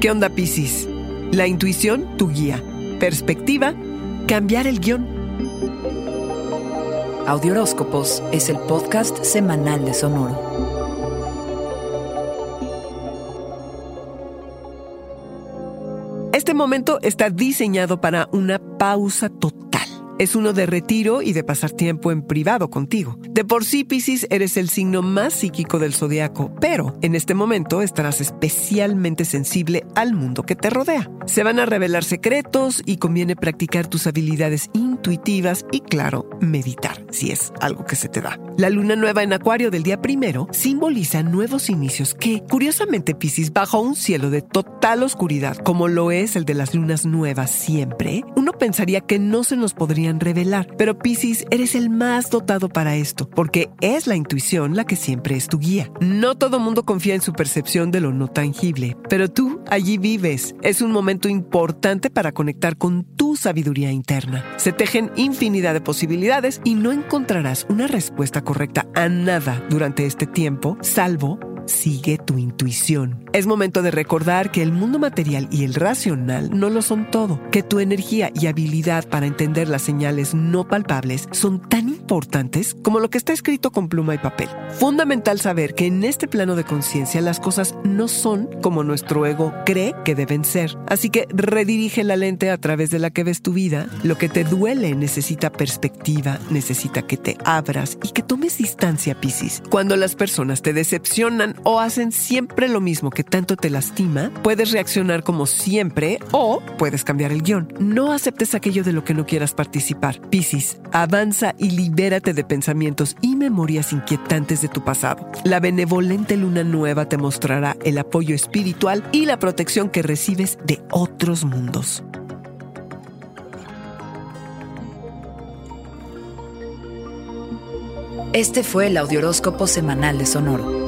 ¿Qué onda, Piscis? La intuición, tu guía. Perspectiva, cambiar el guion. Audioróscopos es el podcast semanal de Sonoro. Este momento está diseñado para una pausa total es uno de retiro y de pasar tiempo en privado contigo. De por sí, Piscis, eres el signo más psíquico del zodiaco, pero en este momento estarás especialmente sensible al mundo que te rodea. Se van a revelar secretos y conviene practicar tus habilidades intuitivas y, claro, meditar, si es algo que se te da. La luna nueva en Acuario del día primero simboliza nuevos inicios que, curiosamente, Piscis, bajo un cielo de total oscuridad, como lo es el de las lunas nuevas siempre, pensaría que no se nos podría revelar. Pero Piscis, eres el más dotado para esto, porque es la intuición la que siempre es tu guía. No todo mundo confía en su percepción de lo no tangible, pero tú allí vives. Es un momento importante para conectar con tu sabiduría interna. Se tejen infinidad de posibilidades y no encontrarás una respuesta correcta a nada durante este tiempo, salvo sigue tu intuición. Es momento de recordar que el mundo material y el racional no lo son todo, que tu energía y habilidad para entender las señales no palpables son tan importantes como lo que está escrito con pluma y papel. Fundamental saber que en este plano de conciencia las cosas no son como nuestro ego cree que deben ser. Así que redirige la lente a través de la que ves tu vida. Lo que te duele necesita perspectiva, necesita que te abras y que tomes distancia, Piscis. Cuando las personas te decepcionan o hacen siempre lo mismo que tanto te lastima, puedes reaccionar como siempre o puedes cambiar el guion. No aceptes aquello de lo que no quieras participar. Piscis, avanza y libérate de pensamientos y memorias inquietantes de tu pasado. La benevolente luna nueva te mostrará el apoyo espiritual y la protección que recibes de otros mundos. Este fue el Audioróscopo Semanal de Sonoro.